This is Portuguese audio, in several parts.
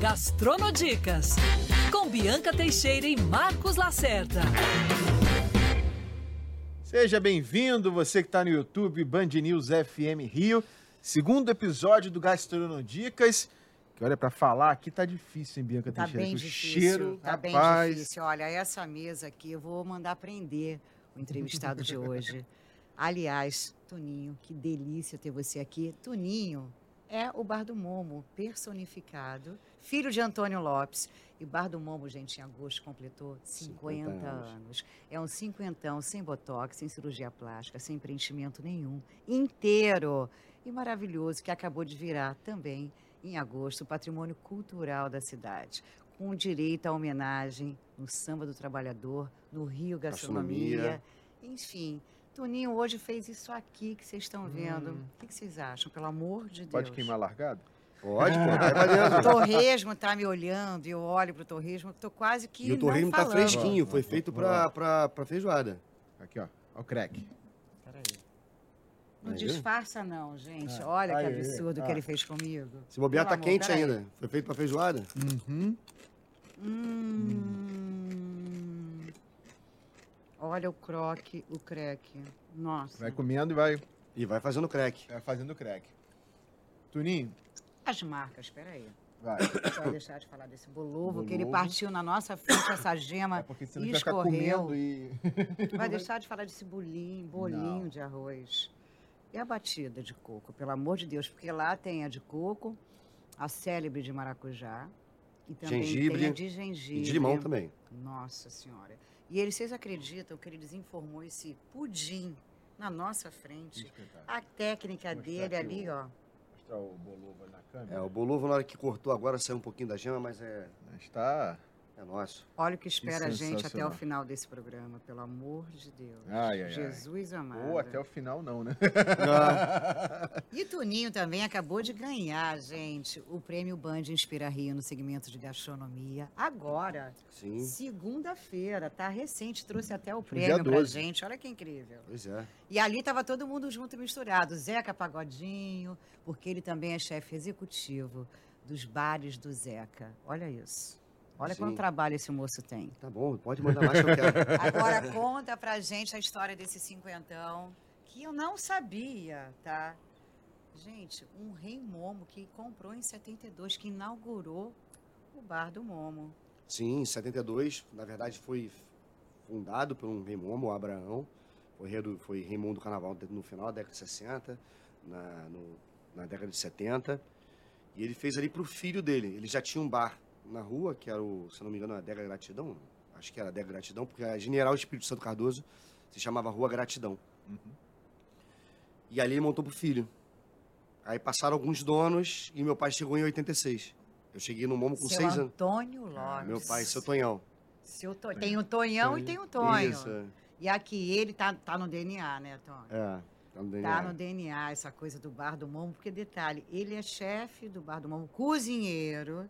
Gastronodicas, com Bianca Teixeira e Marcos Lacerda. Seja bem-vindo, você que está no YouTube Band News FM Rio, segundo episódio do Gastronodicas. Que olha, para falar aqui tá difícil, hein, Bianca Tá Teixeira? bem difícil, cheiro, tá bem rapaz. difícil. Olha, essa mesa aqui, eu vou mandar prender o entrevistado de hoje. Aliás, Toninho, que delícia ter você aqui. Toninho é o Bar do Momo personificado, filho de Antônio Lopes. E Bar do Momo, gente, em agosto completou 50, 50 anos. anos. É um cinquentão sem botox, sem cirurgia plástica, sem preenchimento nenhum, inteiro e maravilhoso, que acabou de virar também em agosto, o patrimônio cultural da cidade, com direito à homenagem no Samba do Trabalhador, no Rio Gastronomia. Gastronomia. Enfim, Toninho hoje fez isso aqui que vocês estão vendo. Hum. O que que vocês acham? Pelo amor de Deus. Pode queimar largado? Pode, pô, vai pra O torresmo tá me olhando e eu olho pro torresmo, tô quase que E o torresmo não tá fresquinho, foi feito pra, pra, pra feijoada. Aqui, ó. Ó o crack. Peraí. Não Aí. disfarça não, gente. Ah, Olha que aí, absurdo ah. que ele fez comigo. Se bobear, Pelo tá amor, quente peraí. ainda. Foi feito pra feijoada? Uhum. Hum. Olha o croque, o creque. Nossa. Vai comendo e vai, E vai fazendo crack. vai fazendo crack. Tuninho, As marcas, peraí. vai. Eu deixar de falar desse bolovo, que ele partiu na nossa frente essa gema É porque senão e vai ficar escorreu. comendo e... Vai deixar de falar desse bolinho, bolinho Não. de arroz. E a batida de coco, pelo amor de Deus, porque lá tem a de coco, a célebre de maracujá e também Gengibre tem a de gengibre. E de limão também. Nossa Senhora. E ele, vocês acreditam que ele desinformou esse pudim na nossa frente? A técnica dele ali, o- ó. Mostrar o bolovo ali na câmera. É, o bolovo na hora que cortou agora saiu um pouquinho da gema, mas é, Está... é nosso. Olha o que espera a gente até o final desse programa, pelo amor de Deus. Ai, ai, ai. Jesus amado. Ou até o final não, né? E Toninho também acabou de ganhar, gente, o prêmio Band Inspira Rio no segmento de gastronomia. Agora, segunda-feira, tá recente, trouxe até o dia prêmio pra 12. gente. Olha que incrível. pois é. E ali tava todo mundo junto e misturado. Zeca Pagodinho, porque ele também é chefe executivo dos bares do Zeca. Olha isso. Olha Sim. quanto trabalho esse moço tem. Tá bom, pode mandar mais que eu quero. Agora conta pra gente a história desse cinquentão, que eu não sabia, tá? Gente, um rei Momo que comprou em 72, que inaugurou o bar do Momo. Sim, em 72, na verdade foi fundado por um rei Momo, o Abraão. Foi rei, do, foi rei Momo do carnaval no final da década de 60, na, no- na década de 70. E ele fez ali pro filho dele. Ele já tinha um bar na rua, que era o, se não me engano, a Adega Gratidão. Acho que era a Adega Gratidão, porque a General Espírito Santo Cardoso se chamava Rua Gratidão. Uhum. E ali ele montou pro filho. Aí passaram alguns donos e meu pai chegou em 86. Eu cheguei no Momo com Seu seis anos. Antônio Lopes. Meu pai, seu Tonhão. Seu To- Tem o Tonhão e tem o Tonho. Isso, é. E aqui ele tá, tá no DNA, né, Tonho? É, tá no DNA. Tá no DNA essa coisa do Bar do Momo, porque detalhe, ele é chefe do Bar do Momo, cozinheiro,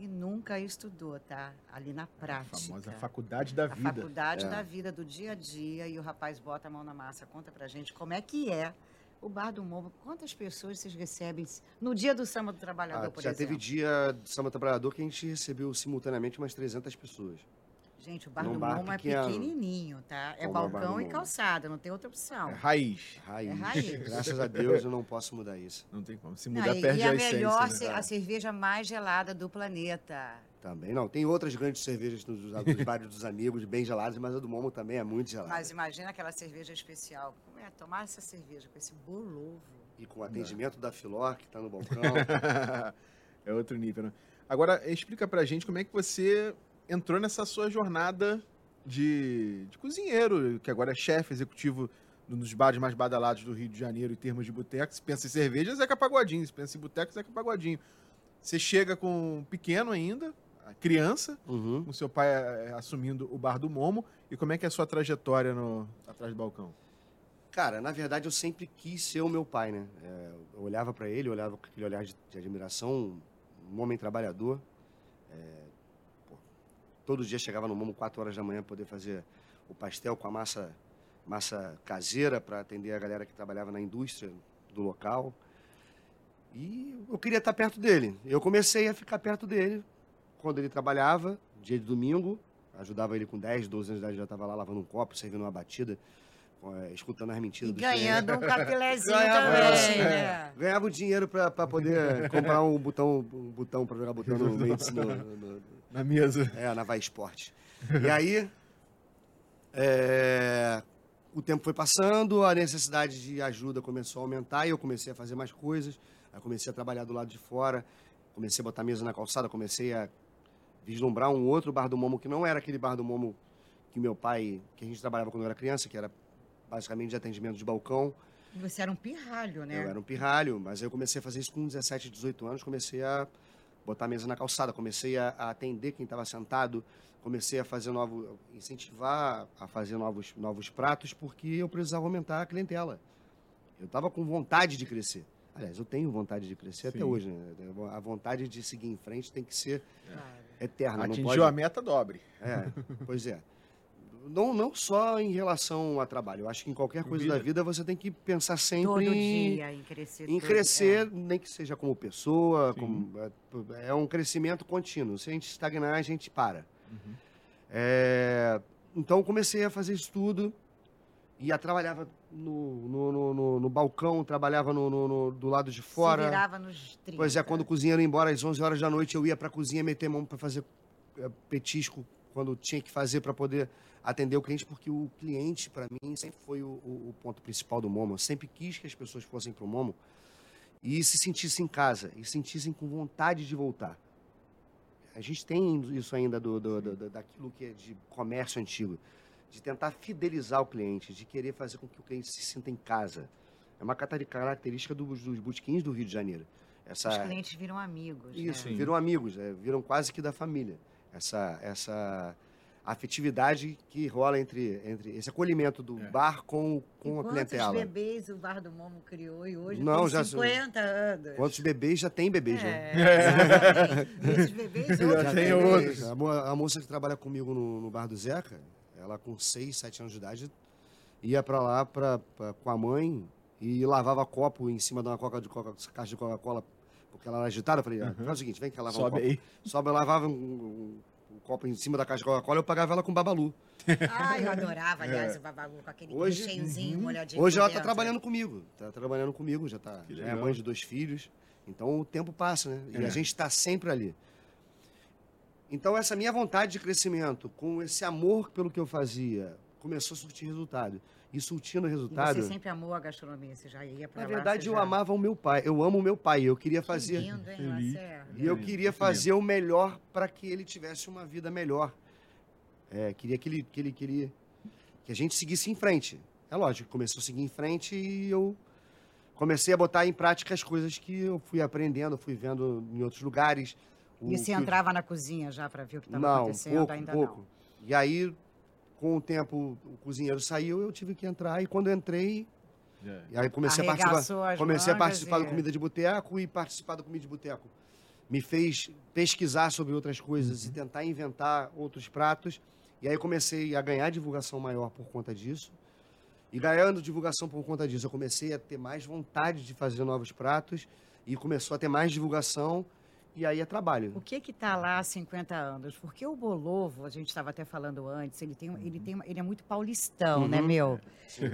e nunca estudou, tá? Ali na A prática. famosa faculdade da A vida. faculdade É. da vida, do dia a dia, e o rapaz bota a mão na massa. Conta pra gente como é que é o Bar do Momo. Quantas pessoas vocês recebem no dia do Samba do Trabalhador, Ah, por já exemplo? teve dia de Samba Trabalhador que a gente recebeu simultaneamente umas 300 pessoas. Gente, o Bar Num do bar Momo é pequeno. pequenininho, tá? É Como é o Bar balcão do e Momo? calçada, não tem outra opção. É raiz. Raiz. É raiz. Graças a Deus eu não posso mudar isso. Não tem como. Se Não, mudar, e, perde e a, a essência. melhor, né? ce- a cerveja mais gelada do planeta. Também não. Tem outras grandes cervejas nos, nos bares dos amigos, bem geladas, mas a do Momo também é muito gelada. Mas imagina aquela cerveja especial. Como é tomar essa cerveja com esse bolovo? E com o atendimento da Filor, que tá no balcão. é outro nível, né? Agora, explica pra gente como é que você entrou nessa sua jornada de, de cozinheiro, que agora é chefe executivo dos bares mais badalados do Rio de Janeiro em termos de boteco. Se pensa em cerveja, Zeca Pagodinho. Se pensa em boteco, Zeca Pagodinho. Você chega com pequeno ainda, criança, Uhum. com seu pai eh, assumindo o bar do Momo. E como é que é a sua trajetória no, atrás do balcão? Cara, na verdade eu sempre quis ser o meu pai, né? É, eu olhava pra ele, eu olhava com aquele olhar de, de admiração, um homem trabalhador. É, todo dia chegava no Momo 4 horas da manhã poder fazer o pastel com a massa, massa caseira para atender a galera que trabalhava na indústria do local. E eu queria estar perto dele. Eu comecei a ficar perto dele quando ele trabalhava, dia de domingo, ajudava ele com 10, 12 anos de idade, já estava lá lavando um copo, servindo uma batida, é, escutando as mentiras E clientes. ganhando um capilézinho Ganhava, também, é. né? Ganhava o dinheiro pra, pra poder comprar um botão, um botão pra jogar botão no, no, no- no- Na mesa. é, na Vai Esporte. E aí, é, o tempo foi passando, a necessidade de ajuda começou a aumentar e eu comecei a fazer mais coisas. Aí comecei a trabalhar do lado de fora, comecei a botar mesa na calçada, comecei a vislumbrar um outro bar do Momo que não era aquele bar do Momo que meu pai, que a gente trabalhava quando eu era criança, que era basicamente de atendimento de balcão. Você era um pirralho, né? Eu era um pirralho, mas aí eu comecei a fazer isso com 17, 18 anos, comecei a botar a mesa na calçada, comecei a, a atender quem estava sentado, comecei a fazer novo, incentivar a fazer novos, novos pratos, porque eu precisava aumentar a clientela. Eu estava com vontade de crescer. Aliás, eu tenho vontade de crescer até Sim. hoje. Né? A vontade de seguir em frente tem que ser Claro. eterna. não Atingiu pode... a meta, dobre. É, pois é. Não, não só em relação a trabalho. Eu acho que em qualquer coisa Vida. da vida você tem que pensar sempre Todo em, dia em crescer. em todo- crescer, nem que seja como pessoa, como, é, é um crescimento contínuo. Se a gente estagnar, a gente para. Uhum. É, então comecei a fazer isso tudo e a trabalhava no, no, no, no- no balcão, trabalhava no, no- no- do lado de É. Se fora. virava nos 30. Pois é, quando o cozinheiro ia embora às 11 horas da noite, eu ia para a cozinha meter mão para fazer é, petisco quando tinha que fazer para poder atender o cliente, porque o cliente, para mim, sempre foi o, o- ponto principal do Momo. Eu sempre quis que as pessoas fossem para o Momo e se sentissem em casa, e sentissem com vontade de voltar. A gente tem isso ainda do, do- do- daquilo que é de comércio antigo, de tentar fidelizar o cliente, de querer fazer com que o cliente se sinta em casa. É uma característica dos, dos botequins do Rio de Janeiro. Essa, Os clientes viram amigos. isso, né? viram amigos, é, viram quase que da família. Essa, essa afetividade que rola entre, entre esse acolhimento do É. bar com, E com a quantos clientela. bebês o Bar do Momo criou e hoje Não, tem já- 50 anos. Quantos bebês já tem bebês, né? É, esses bebês Já tem outros. A, mo- a moça que trabalha comigo no, no bar do Zeca, ela com 6, 7 anos de idade, ia pra lá pra, pra- com a mãe e lavava copo em cima de uma coca de coca, caixa de Coca-Cola, porque ela era agitada. Eu falei, ah, faz o seguinte, vem cá lavar um Sobe copo. aí. Sobe, eu lavava um, um- um copo em cima da caixa de Coca-Cola, eu pagava ela com babalu. Ai, eu adorava, aliás, o babalu com aquele É. Hoje- recheiozinho molhadinho. Hoje por ela tá dentro. trabalhando comigo. Tá trabalhando comigo, já, tá, Que já é legal. mãe de dois filhos. Então o tempo passa, né? E É. a gente está sempre ali. Então essa minha vontade de crescimento, com esse amor pelo que eu fazia, começou a surtir resultado. E surtindo E resultado. você sempre amou a gastronomia, você já ia pra Na lá. verdade, você eu já... amava o meu pai. Eu amo o meu pai. Eu queria Que fazer. lindo, hein? E eu queria fazer o melhor para que ele tivesse uma vida melhor. É, queria que ele, que ele queria que a gente seguisse em frente. É lógico, começou a seguir em frente e eu comecei a botar em prática as coisas que eu fui aprendendo, fui vendo em outros lugares. O E você que eu- entrava na cozinha já pra ver o que estava Não, acontecendo? pouco, Ainda pouco. E aí, com o tempo, o cozinheiro saiu, eu tive que entrar. E quando eu entrei, É. e aí comecei a participar. Arregaçou Comecei a participar e- do Comida de Boteco e participar do Comida de Boteco. Me fez pesquisar sobre outras coisas e tentar inventar outros pratos. E aí comecei a ganhar divulgação maior por conta disso. E ganhando divulgação por conta disso, eu comecei a ter mais vontade de fazer novos pratos e começou a ter mais divulgação. E aí é trabalho. O que que tá lá há 50 anos? Porque o Bolovo, a gente estava até falando antes, ele, tem, um- ele, tem, ele é muito paulistão, né, Uhum. meu?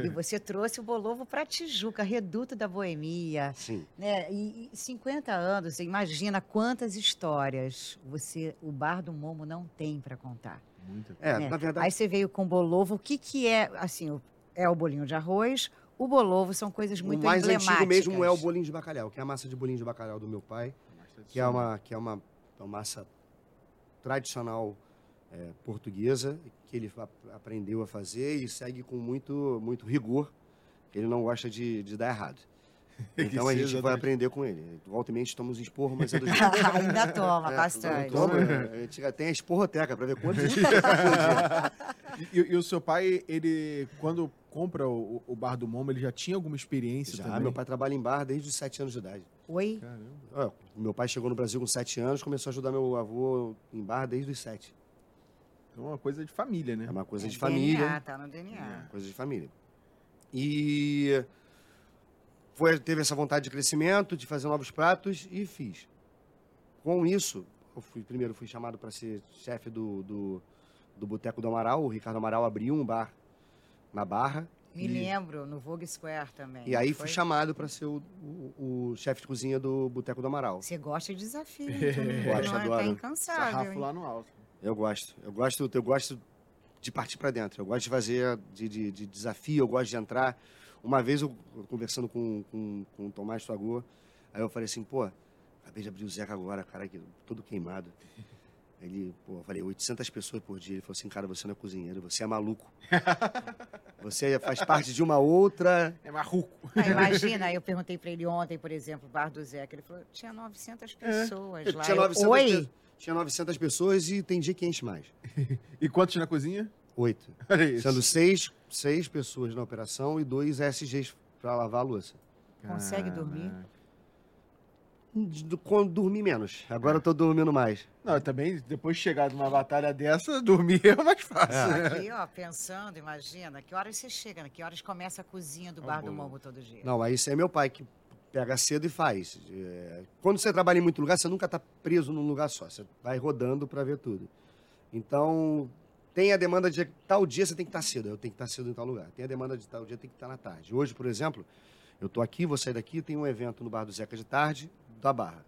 E você trouxe o Bolovo para Tijuca, reduto da boemia, Sim. né? E, e 50 anos, imagina quantas histórias você, o Bar do Momo não tem para contar. Muita É, né? na verdade, Aí você veio com o Bolovo, o que que é, assim, é o bolinho de arroz, o Bolovo são coisas muito o mais emblemáticas. antigo mesmo é o bolinho de bacalhau, que é a massa de bolinho de bacalhau do meu pai. Que é uma, que é uma, uma massa tradicional é, portuguesa, que ele ap- aprendeu a fazer e segue com muito, muito rigor. Ele não gosta de, de dar errado. Então a sim, gente vai aprender com ele. Volta e meia tomamos esporro, mas é do jeito. Ainda toma É, bastante. toma, é, a gente tem a esporroteca para ver quantos. E, e o seu pai, ele, quando compra o, o bar do Momo, ele já tinha alguma experiência Já, também? meu pai trabalha em bar desde os sete anos de idade. Oi? Caramba. Ó, meu pai chegou no Brasil com sete anos, começou a ajudar meu avô em bar desde os sete. Então é uma coisa de família, né? É uma coisa É de família. DNA, tá no DNA. Coisa de família. E foi, teve essa vontade de crescimento, de fazer novos pratos e fiz. Com isso, Eu fui, primeiro fui chamado para ser chefe do, do, do Boteco do Amaral. O Ricardo Amaral abriu um bar na Barra. Me e, lembro, no Vogue Square também. E aí não fui foi? chamado para ser o, o, o chefe de cozinha do Boteco do Amaral. Você gosta de desafio, Gosto, não é? adoro. Tá incansável. Sarrafo hein? lá no alto. Eu gosto. Eu gosto, eu gosto de partir para dentro. Eu gosto de fazer de, de, de desafio, eu gosto de entrar. Uma vez eu conversando com, com, com o Tomás Tuagô, aí eu falei assim, pô, acabei de abrir o Zeca agora, cara, aqui, todo queimado. Ele, pô, eu falei, 800 pessoas por dia. Ele falou assim, cara, você não é cozinheiro, você é maluco. Você faz parte de uma outra... É marruco. Ah, imagina, eu perguntei para ele ontem, por exemplo, o bar do Zeca. Ele falou, tinha 900 pessoas lá. É. Tinha Eu, 900, Oi? pe- tinha 900 pessoas e tem dia que enche mais. E quantos na cozinha? Oito. Isso. Sendo seis, seis pessoas na operação e dois SGs para lavar a louça. Consegue dormir? Quando dormi menos. Agora eu tô dormindo mais. Não, também, depois de chegar numa batalha dessa, dormir é mais fácil. né? Aqui, ó, pensando, imagina, que horas você chega, né? Que horas começa a cozinha do Tá bar do bom. Momo todo dia? Não, aí isso é meu pai que pega cedo e faz. É, Quando você trabalha em muito lugar, você nunca tá preso num lugar só. Você vai rodando para ver tudo. Então, tem a demanda de tal dia você tem que estar cedo. Eu tenho que estar cedo em tal lugar. Tem a demanda de tal dia tem que estar na tarde. Hoje, por exemplo, eu tô aqui, vou sair daqui, tem um evento no bar do Zeca de tarde, da Barra,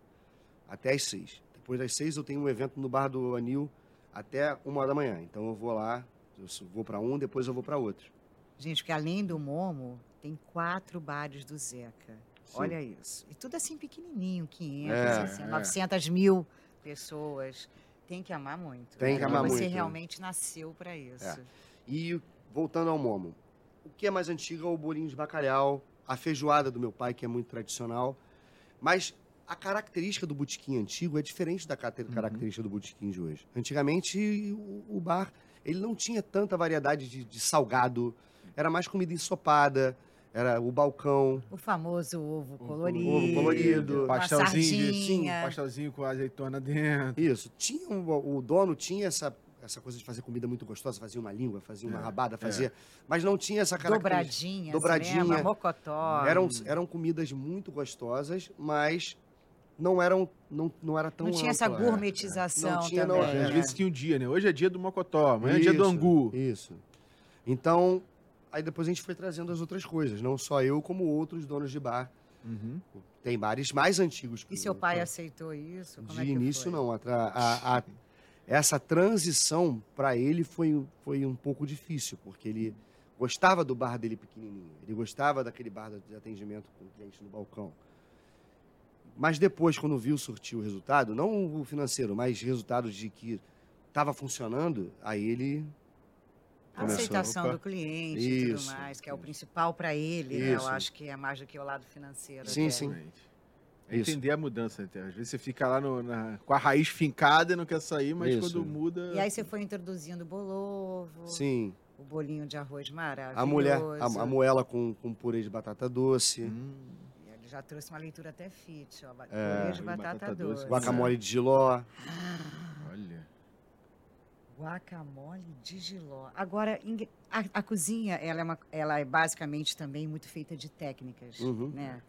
até às seis. Depois das seis eu tenho um evento no bar do Anil até uma hora da manhã. Então eu vou lá, eu vou para um, depois eu vou para outro. Gente, porque além do Momo, tem quatro bares do Zeca. Sim. Olha isso. E tudo assim pequenininho, 500, É, assim, é. 900 mil pessoas. Tem que amar muito. Tem né? que amar Você muito. realmente nasceu para isso. É. E voltando ao Momo, o que é mais antigo é o bolinho de bacalhau, a feijoada do meu pai, que é muito tradicional. Mas a característica do botequim antigo é diferente da cate- característica do botequim de hoje. Antigamente, o, o bar ele não tinha tanta variedade de, de salgado, era mais comida ensopada, era o balcão. O famoso ovo O colorido. ovo colorido. uma Pastelzinho de sardinha. pastelzinho com azeitona dentro. Isso. Tinha um- o dono tinha essa, essa coisa de fazer comida muito gostosa, fazia uma língua, fazia uma É, rabada, é. fazia. Mas não tinha essa característica. Dobradinha. Dobradinha. Mocotó. Eram, eram comidas muito gostosas, mas não eram não, não era tão Não tinha essa ampla. gourmetização Não tinha, não, é. Às vezes tinha um dia, né? Hoje é dia do mocotó, amanhã é dia do Isso, angu. Isso. Então, aí depois a gente foi trazendo as outras coisas, não só eu, como outros donos de bar. Uhum. Tem bares mais antigos que E seu pai aceitou isso? Como De é que início, foi? não. A a- a- essa transição, para ele, foi, foi um pouco difícil, porque ele gostava do bar dele pequenininho. Ele gostava daquele bar de atendimento com o cliente no balcão. Mas depois, quando viu surtir o resultado, não o financeiro, mas resultados de que estava funcionando, aí ele A aceitação Opa. do cliente e Isso, tudo mais, que é o principal para ele, né? Eu acho que é mais do que o lado financeiro. Sim, até. sim. É Isso. entender a mudança, né? Às vezes você fica lá no- na- com a raiz fincada e não quer sair, mas Isso. quando muda. E aí você foi introduzindo o bolovo, Sim. o bolinho de arroz maravilhoso. A mulher, a, a moela com, com purê de batata doce, Hum, E Ele já trouxe uma leitura até fit, ó. É. De batata, batata doce. doce. guacamole de giló. olha. Guacamole de giló. Agora, a, a cozinha, ela é, uma- ela é basicamente também muito feita de técnicas, Uhum. né?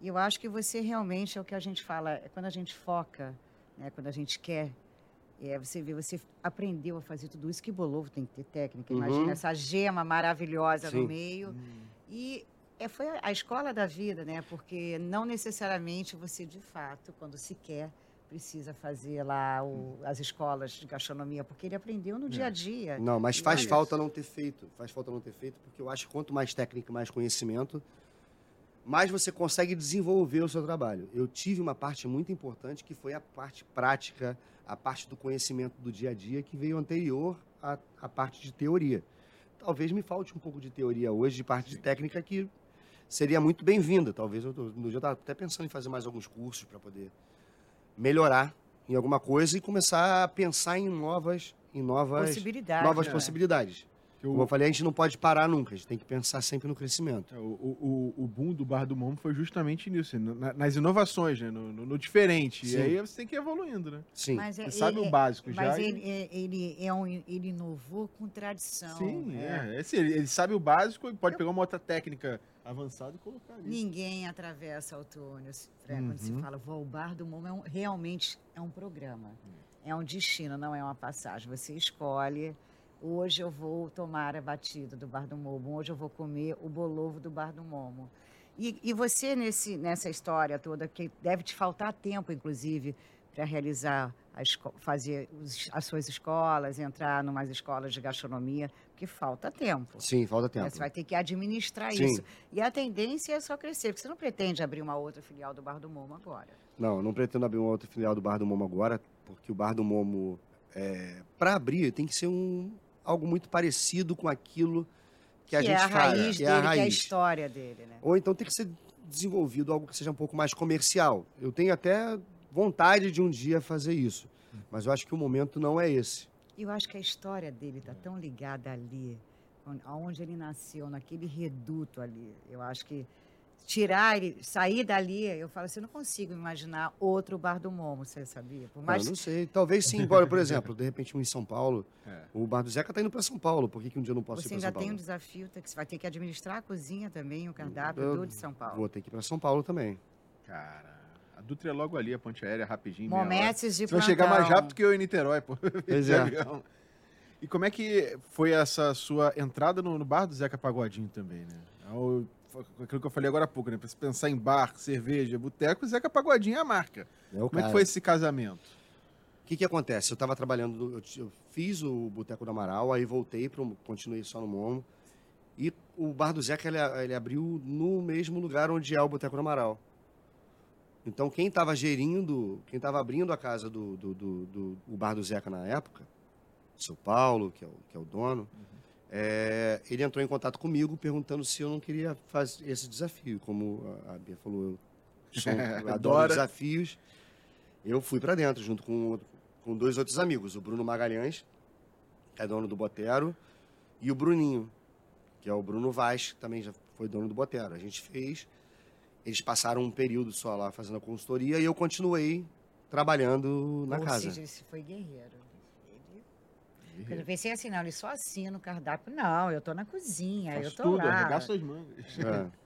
E eu acho que você realmente, é o que a gente fala, é quando a gente foca, né, quando a gente quer, é, você vê, você aprendeu a fazer tudo isso, que bolovo tem que ter técnica, Uhum. imagina essa gema maravilhosa Sim. no meio. E é, foi a escola da vida, né? Porque não necessariamente você, de fato, quando se quer, precisa fazer lá o- as escolas de gastronomia, porque ele aprendeu no dia a dia. Não, mas faz olha falta não ter feito. Faz falta não ter feito, porque eu acho que quanto mais técnica, mais conhecimento, mais você consegue desenvolver o seu trabalho. Eu tive uma parte muito importante que foi a parte prática, a parte do conhecimento do dia a dia, que veio anterior à, à parte de teoria. Talvez me falte um pouco de teoria hoje, de parte de técnica, que seria muito bem-vinda. Talvez eu, no dia eu estava até pensando em fazer mais alguns cursos para poder melhorar em alguma coisa e começar a pensar em novas, em novas Possibilidade. novas né? possibilidades. Que Como eu falei, a gente não pode parar nunca, a gente tem que pensar sempre no crescimento. é, o, o, o boom do Bar do Momo foi justamente nisso, na- nas inovações, né? No, no- no diferente. Sim. E aí você tem que ir evoluindo, né? Sim. Mas é- Você sabe é- o básico já. Mas e- ele, é- ele, é um, ele inovou com tradição. Sim, é. é. Esse, ele, ele sabe o básico e pode pegar uma outra técnica avançada e colocar ali. Ninguém atravessa o túnel. se- né, Quando se Uhum. fala, vou ao bar do Momo, é um- realmente é um programa. é um destino, não é uma passagem. Você escolhe. Hoje eu vou tomar a batida do Bar do Momo. Hoje eu vou comer o bolovo do Bar do Momo. E, e você, nesse, nessa história toda, que deve te faltar tempo, inclusive, para realizar, a esco- fazer as suas escolas, entrar em umas escolas de gastronomia, porque falta tempo. Sim, falta né? tempo. Você vai ter que administrar Sim. isso. E a tendência é só crescer, porque você não pretende abrir uma outra filial do Bar do Momo agora. Não, eu não pretendo abrir uma outra filial do Bar do Momo agora, porque o Bar do Momo, é, para abrir, tem que ser um, algo muito parecido com aquilo que a que gente é a faz. raiz que dele, é a que é a raiz. história dele, né? Ou então tem que ser desenvolvido algo que seja um pouco mais comercial. Eu tenho até vontade de um dia fazer isso, mas eu acho que o momento não é esse. E eu acho que a história dele está tão ligada ali, on- aonde ele nasceu, naquele reduto ali. Eu acho que tirar ele, sair dali, eu falo assim, eu não consigo imaginar outro bar do Momo, você sabia? Por Ah, mais não sei, talvez sim, embora, por exemplo, de repente um em São Paulo, É. o Bar do Zeca tá indo para São Paulo, por que, que um dia eu não posso você ir para ainda São Paulo? tem um desafio, tá, que você vai ter que administrar a cozinha também, o cardápio Eu do de São Paulo. Vou ter que ir para São Paulo também. Cara, a Dutra é logo ali, a ponte aérea, rapidinho. Momentos de Você vai chegar mais rápido que eu em Niterói, pô. Pois é. avião. E como é que foi essa sua entrada no, no bar do Zeca Pagodinho também, né? Ao- Aquilo que eu falei agora há pouco, né? Pra se pensar em bar, cerveja, boteco, Zeca Pagodinho é a marca. É o Como é cara. que foi esse casamento? O que, que acontece? Eu estava trabalhando, eu, eu fiz o Boteco do Amaral, aí voltei, pro, continuei só no Momo. E o Bar do Zeca, ele, ele abriu no mesmo lugar onde é o Boteco do Amaral. Então, quem estava gerindo, quem estava abrindo a casa do, do, do, do- o Bar do Zeca na época, o seu Paulo, que é o, que é o dono, é, ele entrou em contato comigo perguntando se eu não queria fazer esse desafio. Como a, Bia falou, eu, sou, adoro desafios. Eu fui para dentro, junto com, com dois outros amigos, o Bruno Magalhães, que é dono do Botero, e o Bruninho, que é o Bruno Vaz, que também já foi dono do Botero. A gente fez, eles passaram um período só lá fazendo a consultoria e eu continuei trabalhando na Ou casa. seja, ele foi guerreiro. Ele... Quando eu pensei assim, não, ele só assina o cardápio. Não, eu tô na cozinha, Faz eu tô tudo, lá. arregaça suas mangas. É.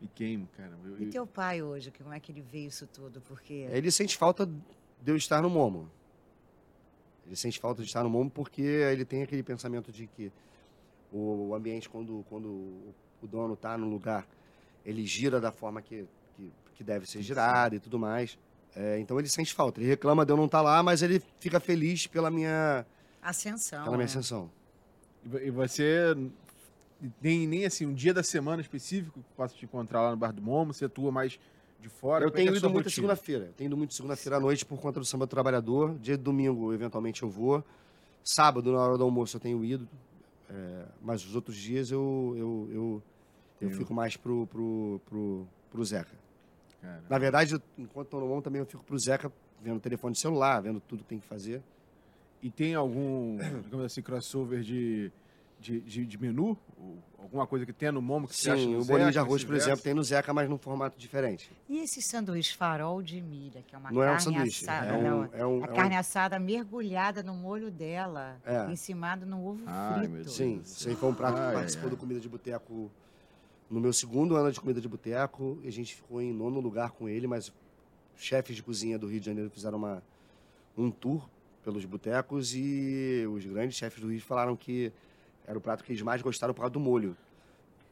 E queimo, cara. Eu- E eu- teu pai hoje, como é que ele vê isso tudo? Porque Ele sente falta de eu estar no Momo. Ele sente falta de estar no Momo porque ele tem aquele pensamento de que o ambiente, quando, quando o dono está no lugar, ele gira da forma que, que, que deve ser girado e tudo mais. É, então ele sente falta. Ele reclama de eu não estar lá, mas ele fica feliz pela minha, ascensão. pela minha né? ascensão. E vo- você nem, nem assim, um dia da semana específico que possa te encontrar lá no Bar do Momo, você atua mais de fora? Eu Como é que é tenho a ido muito segunda-feira. Eu tenho ido muito segunda-feira à noite por conta do samba do trabalhador. Dia de domingo, eventualmente, eu vou. Sábado, na hora do almoço, eu tenho ido. É, mas os outros dias eu, eu, eu, eu fico mais pro, pro, pro, pro Zeca. Cara, Na verdade, eu- enquanto estou no mão, também eu fico pro Zeca, vendo o telefone celular, vendo tudo que tem que fazer. E tem algum, digamos assim, crossover de, de, de, de menu? Ou alguma coisa que tenha no Momo que você acha Sim, no o bolinho de Zeca, arroz, por exemplo, tem no Zeca, mas num formato diferente. E esse sanduíche farol de milha, que é uma Não é um carne sanduíche. assada. É não, um, é um, a é um- carne assada mergulhada no molho dela, É. encimada no ovo Ai, meu frito. Sim, isso aí foi um prato Ai, que participou ai. do Comida de Boteco no meu segundo ano de Comida de Boteco. A gente ficou em nono lugar com ele, mas chefes de cozinha do Rio de Janeiro fizeram uma, um tour pelos botecos e os grandes chefes do Rio falaram que era o prato que eles mais gostaram por causa do molho.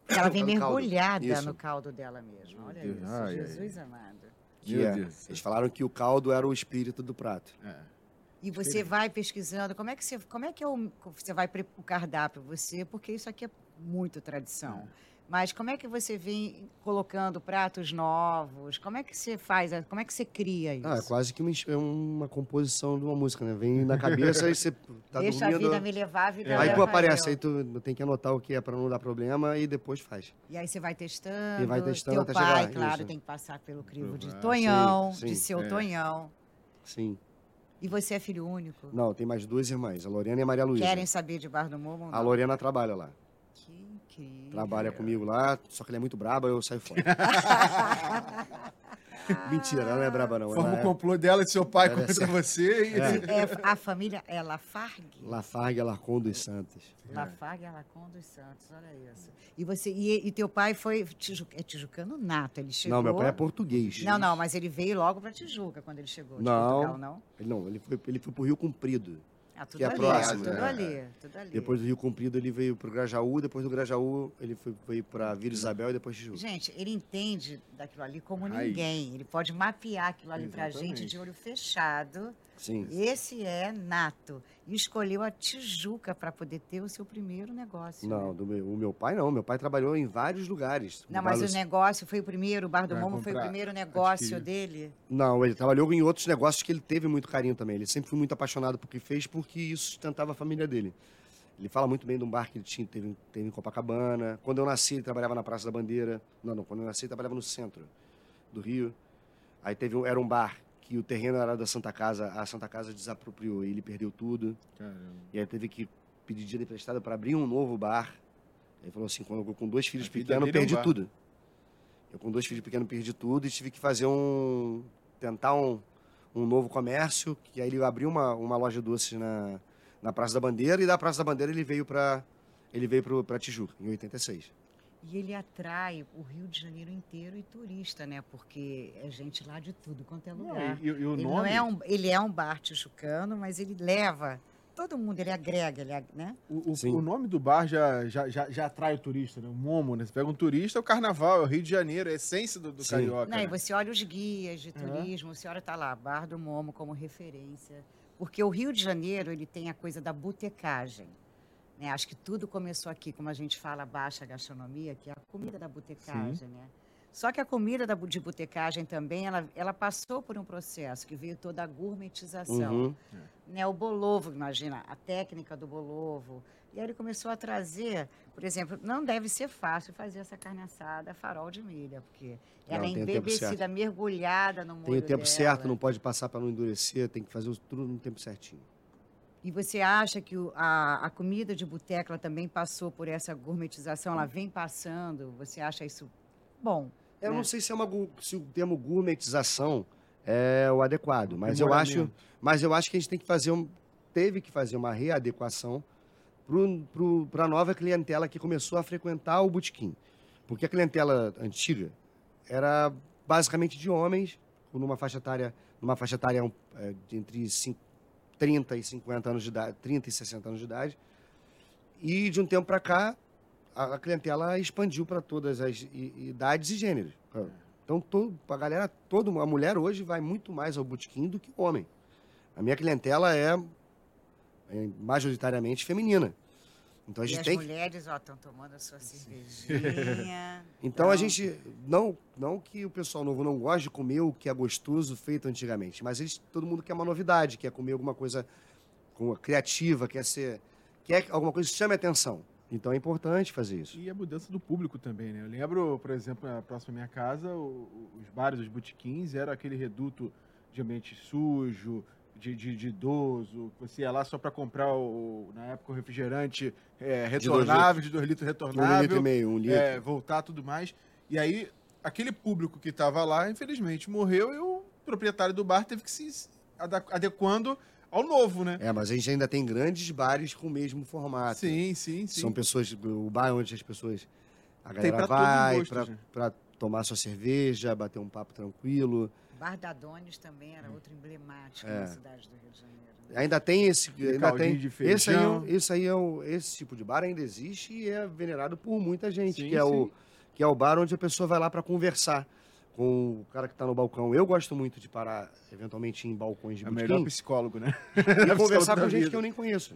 Ela vem caldo. mergulhada Isso. no caldo dela mesmo. Olha Deus. isso, Ai, ai, Jesus amado. Que Meu é-. Eles falaram que o caldo era o espírito do prato. É. E você vai pesquisando, como é que você, como é que é o, você vai pre- o cardápio você, porque isso aqui é muito tradição. Mas como é que você vem colocando pratos novos? Como é que você faz? Como é que você cria isso? Ah, é quase que é uma composição de uma música, né? Vem na cabeça e você tá Deixa a dormindo. vida me levar, a vida É. Aí, pô, aparece, eu. aí tu tem que anotar o que é pra não dar problema e depois faz. E aí você vai testando. E vai testando Teu até pai, chegar, claro, isso. tem que passar pelo crivo de. Tonhão, Sim, de sim, seu é. Tonhão. Sim. E você é filho único? Não, tem mais duas irmãs, a Lorena e a Maria Luísa. Querem saber de Bar do Momo? ou A? Lorena trabalha lá. Incrível. Trabalha comigo lá, só que ela é muito braba, eu saio fora. Mentira, ela não é braba, não. Forma o é complô dela e seu pai Ela é contra certa. você. E... É, a família é Lafargue? Lafargue Alarcon dos Santos. Lafargue Alacon dos Santos, olha isso. E você e, e teu pai foi tiju, é tijucano nato, ele chegou. Não, meu pai é português. Não, não, mas ele veio logo para Tijuca quando ele chegou. de Não. Portugal, não? Ele não, ele foi, ele foi pro Rio Comprido. Ah, tudo Que é ali, próximo, tudo é. ali, tudo ali. Depois do Rio Comprido ele veio pro Grajaú, depois do Grajaú ele foi, veio pra Vila Isabel e depois Tijuca. Gente, ele entende daquilo ali como Raiz. ninguém. Ele pode mapear aquilo ali pra Exatamente. gente de olho fechado. Sim. Esse é nato. E escolheu a Tijuca para poder ter o seu primeiro negócio. Não, né? do meu, o meu pai não. Meu pai trabalhou em vários lugares. Não, mas Balos- o negócio foi o primeiro, o Bar do Pra Momo foi o primeiro negócio adquirir. dele. Não, ele trabalhou em outros negócios que ele teve muito carinho também. Ele sempre foi muito apaixonado por que fez, porque isso sustentava a família dele. Ele fala muito bem de um bar que ele tinha, teve, teve em Copacabana. Quando eu nasci, ele trabalhava na Praça da Bandeira. Não, não, quando eu nasci, ele trabalhava no centro do Rio. Aí teve um, era um bar que o terreno era da Santa Casa, a Santa Casa desapropriou e ele perdeu tudo. Caramba. E aí teve que pedir dinheiro emprestado para abrir um novo bar. Ele falou assim, quando eu com dois filhos pequenos, é um perdi bar. tudo. Eu com dois filhos pequenos perdi tudo e tive que fazer um... tentar um, um novo comércio, que aí ele abriu uma, uma loja de doces na, na Praça da Bandeira e da Praça da Bandeira ele veio para ele veio para Tijuca, em 86. E ele atrai o Rio de Janeiro inteiro e turista, né? Porque é gente lá de tudo quanto é Não, lugar. e, e o ele, nome... não é um, ele é um bar tijucano, mas ele leva todo mundo, ele agrega, ele, né? O, o- o nome do bar já, já, já, já atrai o turista, né? O Momo, né? Você pega um turista, é o carnaval, é o Rio de Janeiro, é a essência do, do Sim. carioca. Não, e né? você olha os guias de turismo, você olha, tá lá, Bar do Momo como referência. Porque o Rio de Janeiro, ele tem a coisa da botecagem. Né? Acho que tudo começou aqui, como a gente fala, baixa gastronomia, que é a comida da botecagem, né? Só que a comida da, de botecagem também, ela, ela passou por um processo que veio toda a gourmetização. Uhum. né, o bolovo, imagina, a técnica do bolovo. E aí ele começou a trazer, por exemplo, não deve ser fácil fazer essa carne assada farol de milha, porque ela Não, é embebecida, mergulhada no molho Tem o tempo dela. certo, não pode passar para não endurecer, tem que fazer tudo no tempo certinho. E você acha que o- a, a comida de boteca também passou por essa gourmetização? Ela vem passando? Você acha isso bom? Eu né? não sei se, é uma, se o termo gourmetização é o adequado, mas eu acho, mas eu acho que a gente tem que fazer um, teve que fazer uma readequação para a nova clientela que começou a frequentar o botequim. Porque a clientela antiga era basicamente de homens, numa faixa etária, numa faixa etária é, de entre 30 e 50 anos de idade, 30 e 60 anos de idade. E de um tempo para cá, a, clientela expandiu para todas as idades e gêneros. Então, todo, a galera, todo, a mulher hoje vai muito mais ao botequim do que o homem. A minha clientela é, é majoritariamente feminina. Então a E gente as tem que mulheres, ó, estão tomando a sua cervejinha. Então a gente não não que o pessoal novo não goste de comer o que é gostoso feito antigamente, mas eles, todo mundo quer uma novidade, quer comer alguma coisa com criativa, quer ser quer alguma coisa que chame a atenção. Então é importante fazer isso. E a mudança do público também, né? Eu lembro, por exemplo, na próxima minha casa, os bares, os botequins, era aquele reduto de ambiente sujo, de, de, de idoso, você ia lá só para comprar, o, na época, o refrigerante é, dois retornável, de dois litros Um litro e retornável, meio, um litro. é, voltar tudo mais. E aí, aquele público que estava lá, infelizmente, morreu e o proprietário do bar teve que se adequando ao novo, né? É, mas a gente ainda tem grandes bares com o mesmo formato. Sim, sim, sim. São pessoas, o bar onde as pessoas, a galera vai pra né? tomar sua cerveja, bater um papo tranquilo. Bar da Donis também era outro emblemático É. na cidade do Rio de Janeiro. né? Ainda tem esse, ainda tem de esse aí, é o- esse aí é o, esse tipo de bar ainda existe e é venerado por muita gente, Sim, que é o que é o bar onde a pessoa vai lá para conversar com o cara que está no balcão. Eu gosto muito de parar eventualmente em balcões de É melhor psicólogo, né? e conversar com gente vida. que eu nem conheço.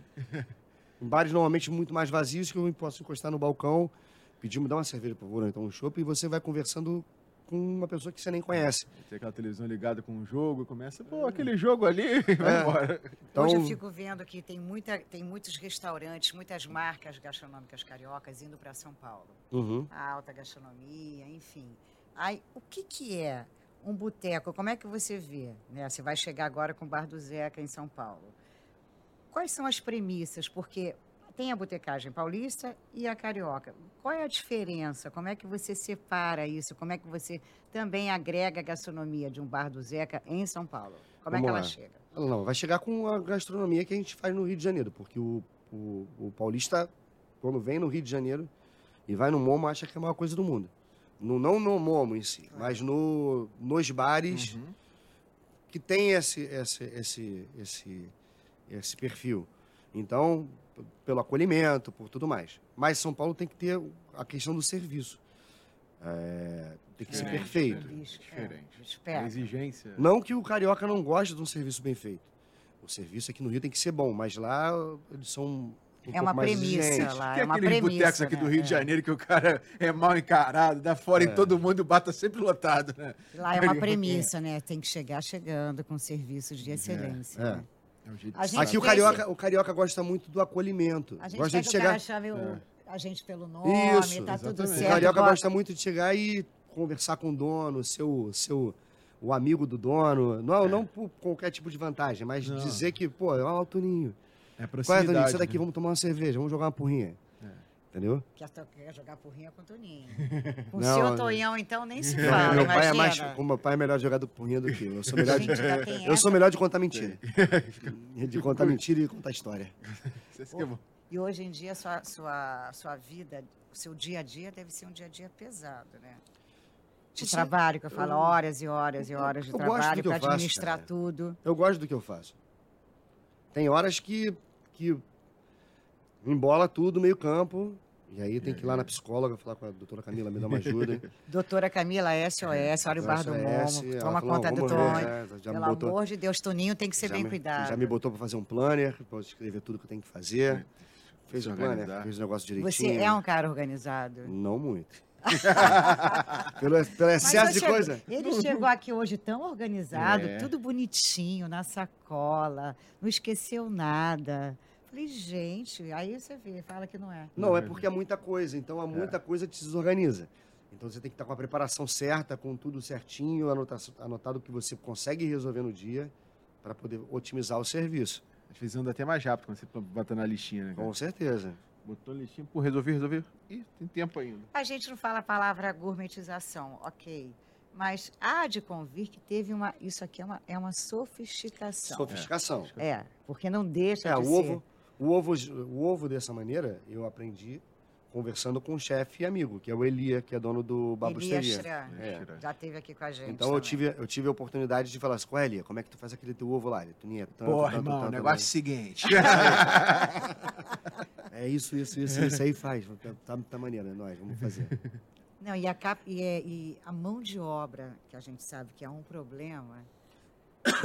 Em bares normalmente muito mais vazios que eu posso encostar no balcão, pedir me dar uma cerveja, por favor, então um chopp e você vai conversando com uma pessoa que você nem conhece. Tem aquela televisão ligada com um jogo, começa, pô, aquele jogo ali, e vai É. embora. Então, Hoje eu fico vendo que tem, muita, tem muitos restaurantes, muitas marcas gastronômicas cariocas indo para São Paulo. uhum. A alta gastronomia, enfim. Aí, o que, que é um boteco? Como é que você vê? Né? Você vai chegar agora com o Bar do Zeca em São Paulo. Quais são as premissas? Porque tem a botecagem paulista e a carioca. Qual é a diferença? Como é que você separa isso? Como é que você também agrega a gastronomia de um bar do Zeca em São Paulo? Como é que Vamos ela lá. chega? Não, não, vai chegar com a gastronomia que a gente faz no Rio de Janeiro, porque o, o, o paulista, quando vem no Rio de Janeiro e vai no Momo, acha que é a maior coisa do mundo. No, não no Momo em si, mas no, nos bares Uhum. que tem esse, esse, esse, esse, esse perfil. Então, pelo acolhimento, por tudo mais. Mas São Paulo tem que ter a questão do serviço. É, tem que ser Diferente, perfeito. né? Bicho, Diferente. É, A exigência. Não que o carioca não goste de um serviço bem feito. O serviço aqui no Rio tem que ser bom, mas lá eles são um É uma mais premissa lá, é uma aqueles botecos premissa. aqui do né? Rio de É. Janeiro que o cara é mal encarado, dá fora É. em todo mundo e o bar tá sempre lotado, né? Lá é uma premissa, né? Tem que chegar chegando com serviços de excelência. é. né? É um jeito A de gente Aqui o carioca, o carioca gosta muito do acolhimento. A gente gosta quer de que o chegar. cara o- a gente pelo nome, Isso, tá tudo exatamente. O certo. carioca bota- gosta muito de chegar e conversar com o dono, seu, seu, o amigo do dono. Não, não por qualquer tipo de vantagem, mas Não. dizer que, pô, ó, o Toninho. É Qual é, proximidade. Toninho? Sai daqui, né? vamos tomar uma cerveja, vamos jogar uma porrinha. Entendeu? Quer, quer jogar porrinha com o Toninho. Com o seu? Tonhão, então, nem se fala, meu pai é mais. O meu pai é melhor jogador de porrinha do que eu. Eu sou melhor de, eu sou melhor de contar mentira. De contar mentira e contar história. E hoje em dia, sua, sua, sua vida, o seu dia a dia deve ser um dia a dia pesado, né? De Sim. trabalho, que eu falo Eu- horas e horas e horas de do trabalho para faço, administrar cara. tudo. Eu gosto do que eu faço. Tem horas que, que embola tudo, meio campo. E aí tem que ir lá na psicóloga, falar com a doutora Camila, me dá uma ajuda. Doutora Camila SOS, olha o bar do Momo, toma falou, conta do Tonho. é, Pelo botou- amor de Deus, Toninho tem que ser bem me- cuidado. Já me botou pra fazer um planner, pra escrever tudo que eu tenho que fazer. Fez Se o planner, organizar. fez o negócio Você direitinho. é um cara organizado. Não muito. pelo, pelo excesso você de coisa. Ele chegou aqui hoje tão organizado, É. tudo bonitinho, na sacola, não esqueceu nada. Falei, gente, aí você vê, fala que não é. Não, é porque é muita coisa. Então, há muita É. coisa te desorganiza. Então, você tem que estar com a preparação certa, com tudo certinho, anota- anotado o que você consegue resolver no dia para poder otimizar o serviço. Às vezes anda até mais rápido quando você bota na listinha, né? cara? Com certeza. Botou na listinha, pô, resolvi, resolvi. Ih, tem tempo ainda. A gente não fala a palavra gourmetização, ok. Mas há de convir que teve uma. Isso aqui é uma, é uma sofisticação. Sofisticação. É, porque não deixa É, de o ser. ovo, o ovo, o ovo dessa maneira, eu aprendi conversando com um chefe e amigo, que é o Elia, que é dono do Babusteria. Schran, É. já teve aqui com a gente. Então eu tive, eu tive a oportunidade de falar assim, "Ué, Elia, como é que tu faz aquele teu ovo lá? Ele, Toninho, é tanto, Pô, tanto, irmão, o tanto, negócio é o tanto." seguinte. É isso, isso, isso, isso aí faz. Tá, tá, maneiro, é nóis, vamos fazer. Não, e a, cap, e, é- e a mão de obra, que a gente sabe que é um problema,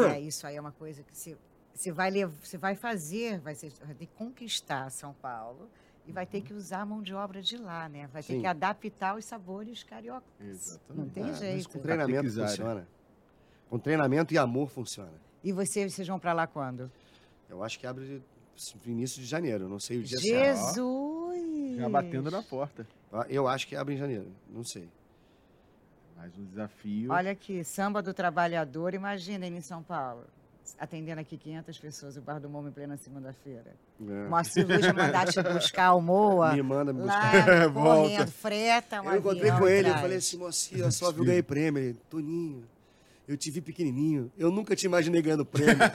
é, isso aí é uma coisa que você, você, vai, você vai fazer, vai, ser, vai ter que conquistar São Paulo e vai ter que usar a mão de obra de lá, né? Vai ter Sim. que adaptar os sabores cariocas. Exatamente. Não tem Ah, jeito. com treinamento funciona. Com treinamento e amor funciona. E você, vocês vão para lá quando? Eu acho que abre no início de janeiro, não sei o dia certo. Jesus! Já batendo na porta. Eu acho que abre em janeiro, não sei. Mais um desafio. Olha aqui, samba do trabalhador, imagina ele em São Paulo. Atendendo aqui 500 pessoas, o Bar do Momo em plena segunda-feira. É. Moacir Luz vai mandar te buscar o Moa. Me manda me buscar. Lá, Volta. correndo, freta um eu encontrei com ele, eu falei assim, mocinha, olha só, viu, ganhei prêmio. Ele, Toninho, eu te vi pequenininho, eu nunca te imaginei ganhando prêmio.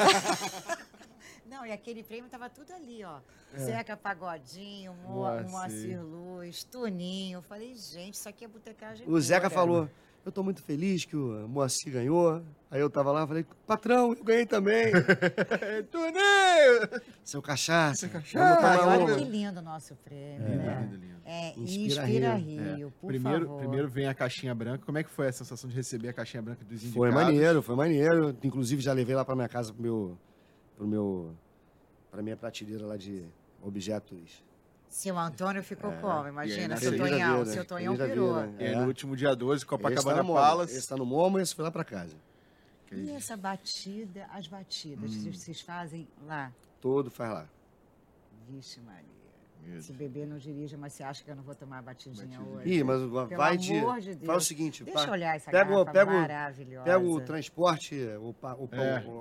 Não, e aquele prêmio tava tudo ali, ó. É. Zeca Pagodinho, Moa, Moacir. Moacir Luz, Toninho. Eu falei, gente, isso aqui é botecagem o Zeca pura. falou, eu tô muito feliz que o Moacir ganhou. Aí eu tava lá, falei, patrão, eu ganhei também. Toninho! Seu cachaça. cachaça. Ai, tomar olha uma. que lindo o nosso prêmio, Lindo, né? lindo, lindo. É, Inspira Inspira, Rio. Rio, É. por primeiro, favor. primeiro vem a caixinha branca. Como é que foi a sensação de receber a caixinha branca dos indicados? Foi maneiro, foi maneiro. Inclusive já levei lá pra minha casa pro meu. pro meu. pra minha prateleira lá de objetos. Seu Antônio ficou É, como? Imagina, seu Tonhão, seu Tonhão pirou. vida. E É. no último dia 12, esse tá Copacabana no Momo, Palace. Esse tá no Momo e esse foi lá pra casa. Que E essa batida, as batidas Hum. que vocês fazem lá? Todo faz lá. Vixe Maria. Meu Se beber, não dirija, mas você acha que eu não vou tomar batidinha, Batidinha. hoje? Ih, mas Pelo vai de. amor de Deus. Faz o seguinte, Deixa eu pá, olhar essa pega o- garrafa pega o- maravilhosa. pega o transporte, o, pa- o, É. o, o,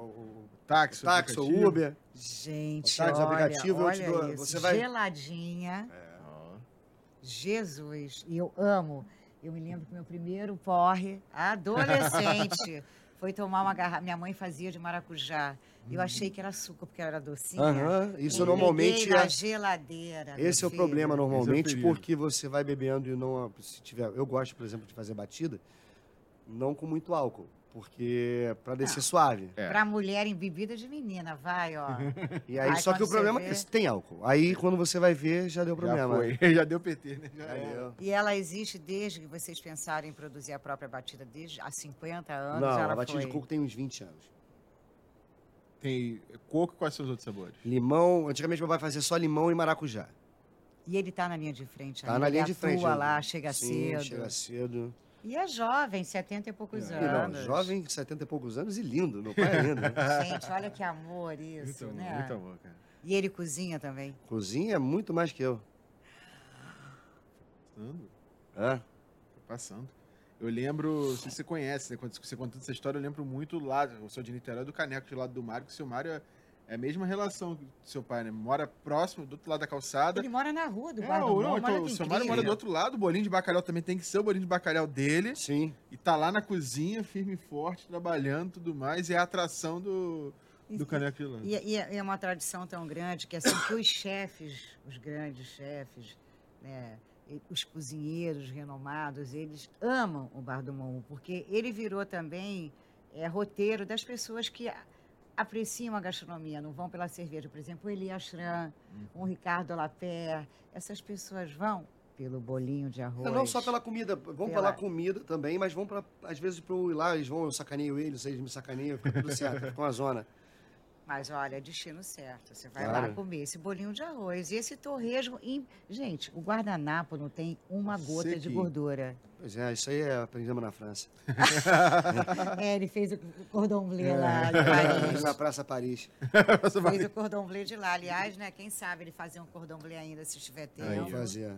o Táxi, táxi, o aplicativo. Uber. Gente, O táxi, o olha, aplicativo, eu olha te dou- isso. você vai- Geladinha. Ó. Jesus. E eu amo. Eu me lembro que meu primeiro porre, adolescente, foi tomar uma garrafa. Minha mãe fazia de maracujá. Eu achei que era açúcar, porque era docinha. Aham, Isso E normalmente peguei na é. geladeira. Esse é o filho. problema normalmente, perigo. porque você vai bebendo e não. Se tiver, eu gosto, por exemplo, de fazer batida, não com muito álcool, porque para descer suave. É. Pra mulher em bebida de menina, vai, ó. E aí, Aí só que o problema é vê- que tem álcool. Aí quando você vai ver, já deu Já problema. foi. Já deu PT, né? Já era. ó. E ela existe desde que vocês pensaram em produzir a própria batida, desde há 50 anos. Não, ela a batida foi. de coco tem uns 20 anos. Tem coco, quais são os outros sabores? Limão, antigamente meu pai fazia só limão e maracujá. E ele tá na linha de frente. Tá na ele linha de frente. atua né? lá, chega Sim, cedo. Chega cedo. E é jovem, 70 e poucos E anos. não, jovem, 70 e poucos anos e lindo. Meu pai é lindo. né? Gente, olha que amor isso, Muito né? amor, muito amor, cara. E ele cozinha também. Cozinha é muito mais que eu. Passando, Hã? tô passando. Eu lembro, se você conhece, né? Quando você contando essa história, eu lembro muito lá, eu sou de Niterói, do Caneco, de lado do Mário, que o seu Mário é, é a mesma relação do seu pai, né? Mora próximo, do outro lado da calçada. Ele mora na rua do É, Bar do ou não, Momo, então, o que seu Mário mora do outro lado, o bolinho de bacalhau também tem que ser o bolinho de bacalhau dele. Sim. E tá lá na cozinha, firme e forte, trabalhando e tudo mais. E é a atração do, do Caneco de lá. E, e é- é uma tradição tão grande que assim que os chefes, os grandes chefes, né, e os cozinheiros renomados, eles amam o Bar do Momo, porque ele virou também é, roteiro das pessoas que apreciam a gastronomia, não vão pela cerveja. Por exemplo, o Elias Schran, Uhum. o Ricardo Lapé, essas pessoas vão pelo bolinho de arroz. Não só pela comida, vão Pela- pela comida também, mas vão pra, às vezes pro ir lá, eles vão, eu sacaneio eles, eles me sacaneiam, fica tudo certo, fica uma zona. Mas olha, é destino certo. Você vai Claro. lá comer esse bolinho de arroz e esse torresmo. em- Gente, o guardanapo não tem uma gota de gordura. Pois é, isso aí é, aprendemos na França. É, ele fez o cordon bleu lá de Paris. na Praça Paris. Fez o cordon bleu de lá. Aliás, né, quem sabe ele fazer um cordon bleu ainda, se tiver tempo. Aí fazia.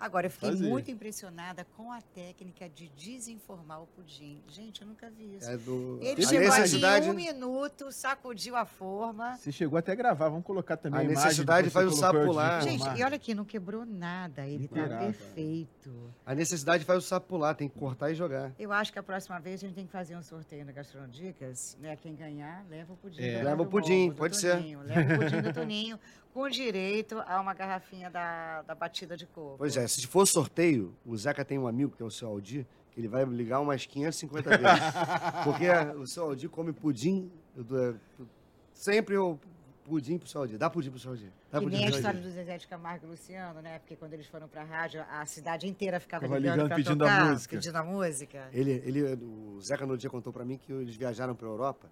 Agora, eu fiquei Fazia. muito impressionada com a técnica de desinformar o pudim. Gente, eu nunca vi isso. É do, Ele a chegou aqui em um minuto, sacudiu a forma. Você chegou até a gravar, vamos colocar também A a, necessidade faz o sapo de pular. Gente, e olha aqui, não quebrou nada. Ele tá Caraca. perfeito. a necessidade faz o sapo pular, tem que cortar e jogar. Eu acho que a próxima vez a gente tem que fazer um sorteio no Gastronodicas, né? Quem ganhar, leva o pudim. É. Leva o pudim, pode ser. Leva o pudim do Toninho, com direito a uma garrafinha da, da batida de coco. Pois é, se for sorteio, o Zeca tem um amigo, que é o seu Aldir, que ele vai ligar umas 550 vezes. Porque o seu Aldir come pudim, eu dou- é, sempre eu pudim pro seu Aldir. Dá pudim pro seu Aldir. Dá Que pudim nem a história do Zezé de Camargo e Luciano, né? Porque quando eles foram pra rádio, a cidade inteira ficava ligando, ligando, pra pedindo a tocar, música. pedindo a música. Ele, ele, o Zeca no dia contou pra mim que eles viajaram pra Europa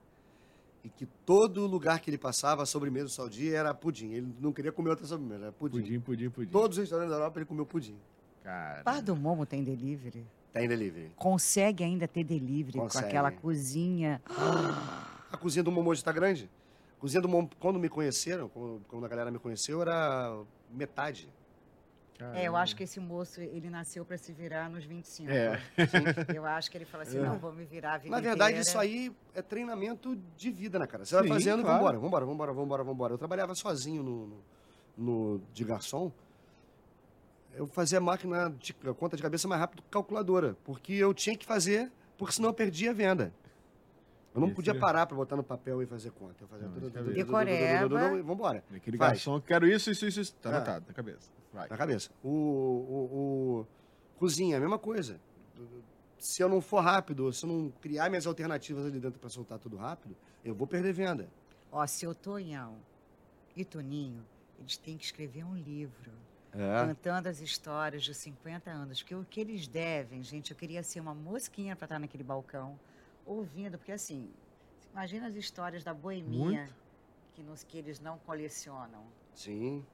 e que todo lugar que ele passava, a sobremesa do era pudim. Ele não queria comer outra sobremesa, era pudim. Pudim, pudim, pudim. Todos os restaurantes da Europa ele comeu pudim. Cara. Bar do Momo tem delivery? Tem delivery. Consegue ainda ter delivery Consegue. com aquela cozinha. A cozinha do Momoji está grande. A cozinha do Momo, quando me conheceram, quando a galera me conheceu, era metade. É, eu acho que esse moço, ele nasceu para se virar nos 25. É. Eu acho que ele falou assim, não, vou me virar a vida Na verdade, inteira. isso aí é treinamento de vida, né, cara? Você vai Sim, fazendo claro. vambora, vambora, vambora, vambora, vambora. Eu trabalhava sozinho no, no, no- de garçom. Eu fazia máquina de a conta de cabeça mais rápido que calculadora, porque eu tinha que fazer, porque senão eu perdia a venda. Eu não Esse podia é- parar para botar no papel e fazer conta. Eu fazia tudo, é tudo, tudo, vambora. Aquele garçom, quero isso, isso, isso. Tá É. anotado na cabeça. Vai. na cabeça. O, o, o- cozinha, a mesma coisa. Se eu não for rápido, se eu não criar minhas alternativas ali dentro para soltar tudo rápido, eu vou perder venda. Ó, seu Tonhão e Toninho, eles têm que escrever um livro. É. Contando as histórias dos 50 anos. Porque o que eles devem, gente, eu queria ser uma mosquinha para estar naquele balcão, ouvindo, porque assim, imagina as histórias da boemia Muito. que, nos, que eles não colecionam. Sim.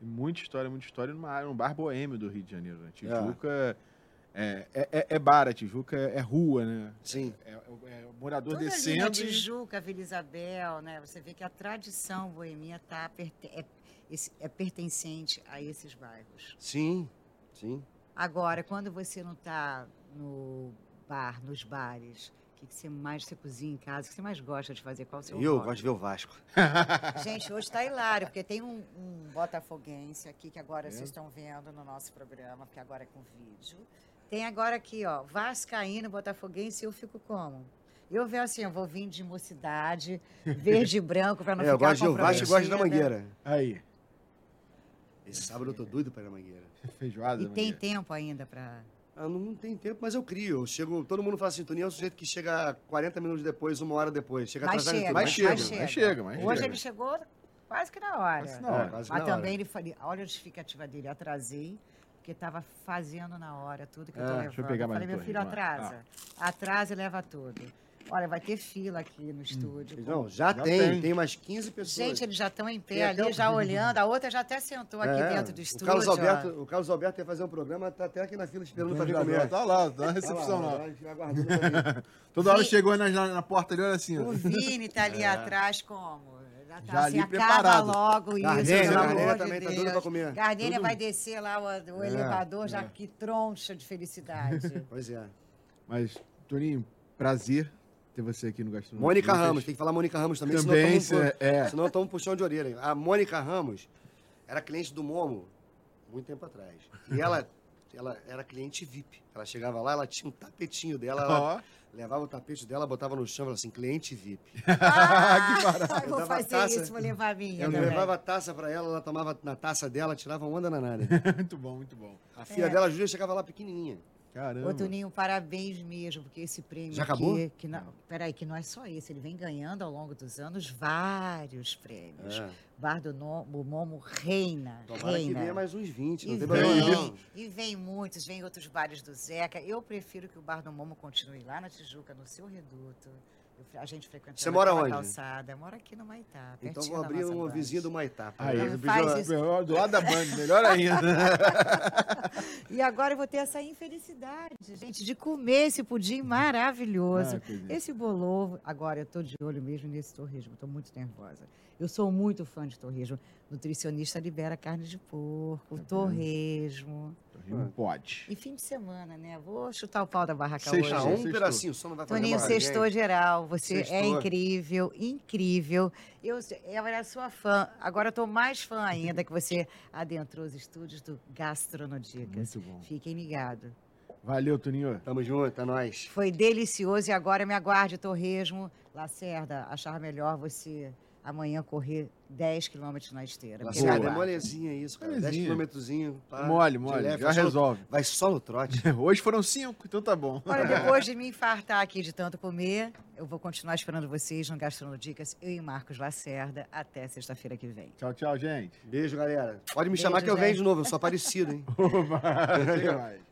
E muita história, muita história numa área, num bar boêmio do Rio de Janeiro. Né? É. Tijuca É, é, é- é bar, a Tijuca é, é rua, né? Sim. É, é- é o morador Toda ali na descendo. e- Tijuca, Vila Isabel, né? Você vê que a tradição boêmia tá, é, é pertencente a esses bairros. Sim, sim. Agora, quando você não está no bar, nos bares, o que, que você mais você cozinha em casa? O que você mais gosta de fazer? Qual o seu E eu hobby? gosto de ver o Vasco. Gente, hoje está hilário, porque tem um, um botafoguense aqui que agora É? vocês estão vendo no nosso programa, porque agora é com vídeo. Tem agora aqui, ó, Vascaíno, Botafoguense, e eu fico como? Eu vejo assim, eu vou vir de mocidade, verde e branco, para não É, eu ficar gosto de ver o Vasco e gosto da. Mangueira. Aí, Esse sábado eu tô doido pra ir na Mangueira. feijoada. E tem Mangueira. tempo ainda para... Ah, não, tem tempo, mas eu crio. Eu chego, todo mundo fala assim, Toninho é o sujeito que chega 40 minutos depois, uma hora depois. Chega Mas atrasado chega. Mas mas chega, mas chega, mas Hoje chega. ele chegou quase que na hora. Quase na hora. É, Mas na hora. também ele falou, olha a justificativa dele, atrasei, porque estava fazendo na hora tudo que eu É, tô deixa levando. eu pegar mais falei, um meu filho, atrasa. Atrasa e leva tudo. Olha, vai ter fila aqui no estúdio. Não, já, Já tem, tem. tem. mais 15 pessoas. Gente, eles já estão em pé ali, o- já olhando. A outra já até sentou aqui É, dentro do estúdio. O Carlos, ó. Alberto, o Carlos Alberto ia fazer um programa, tá até aqui na fila esperando pra vir comer. Tá lá, tá na Tá recepção lá, lá. a gente aguardando pra vir. Toda hora chegou na, na, na porta ali, olha assim, ó. O Vini tá ali É. atrás como? Já tá Já assim, ali acaba preparado. logo isso, Gardênia, pelo Gardênia amor de também tá Deus. doida pra comer. Gardênia Tudo. vai descer lá o, o É, elevador, já é. que troncha de felicidade. Pois é. Mas, Toninho, prazer ter você aqui no Gastronomia. Mônica Ramos, tem que falar Mônica Ramos também, Também, senão é. senão estamos puxando de orelha. A Mônica Ramos era cliente do Momo muito tempo atrás. E ela, ela era cliente VIP. Ela chegava lá, ela tinha um tapetinho dela, ela Ó, levava o tapete dela, botava no chão e falava assim, cliente VIP. ah, barato. vou Eu dava fazer taça- isso, vou levar a minha Eu também. levava a taça pra ela, ela tomava na taça dela, tirava onda danada. muito bom, muito bom. A filha É. dela, a Júlia, chegava lá pequenininha. Caramba. Ô, Toninho, parabéns mesmo, porque esse prêmio Já acabou? que não, peraí, que não é só esse, ele vem ganhando ao longo dos anos vários prêmios. É. Bar do No- Momo reina, Tomara que reina. venha mais uns 20, não E tem problema vem, não. e vem muitos, vem outros bares do Zeca. Eu prefiro que o Bar do Momo continue lá na Tijuca, no seu reduto. Eu- a gente frequenta Você mora onde? calçada. Eu moro aqui no Maitá, Então vou abrir nossa um Band. vizinho do Maitá. Aí, o faz melhor- do lado da Band, melhor ainda. E agora eu vou ter essa infelicidade, gente, de comer esse pudim maravilhoso. Ah, esse bolovo. Agora, eu estou de olho mesmo nesse torresmo, estou muito nervosa. Eu sou muito fã de torresmo. Nutricionista libera carne de porco, torresmo. Não pode. E fim de semana, né? Vou chutar o pau da barraca Sexta, Ah, hoje. um Sextou. pedacinho só não vai fazer Toninho, sextou geral. Você é Sextou. incrível, incrível. Eu, eu era sua fã. Agora eu estou mais fã ainda que você adentrou os estúdios do Gastronodicas. Muito bom. Fiquem ligados. Valeu, Toninho. Tamo junto, é nóis. Foi delicioso e agora me aguarde, Torresmo. Lacerda, achar melhor você amanhã correr 10 quilômetros na esteira. Lacerda, me é molezinha isso, cara. 10 Molezinha. quilômetrozinho. pá, mole, mole. leve, já vai só no- resolve. Vai só no trote. Hoje foram cinco, então tá bom. Olha, depois de me infartar aqui de tanto comer, eu vou continuar esperando vocês no Gastronodicas, eu e Marcos Lacerda, até sexta-feira que vem. Tchau, tchau, gente. Beijo, galera. Pode me Beijo, chamar que eu gente. venho de novo, eu sou parecido, hein? Mais.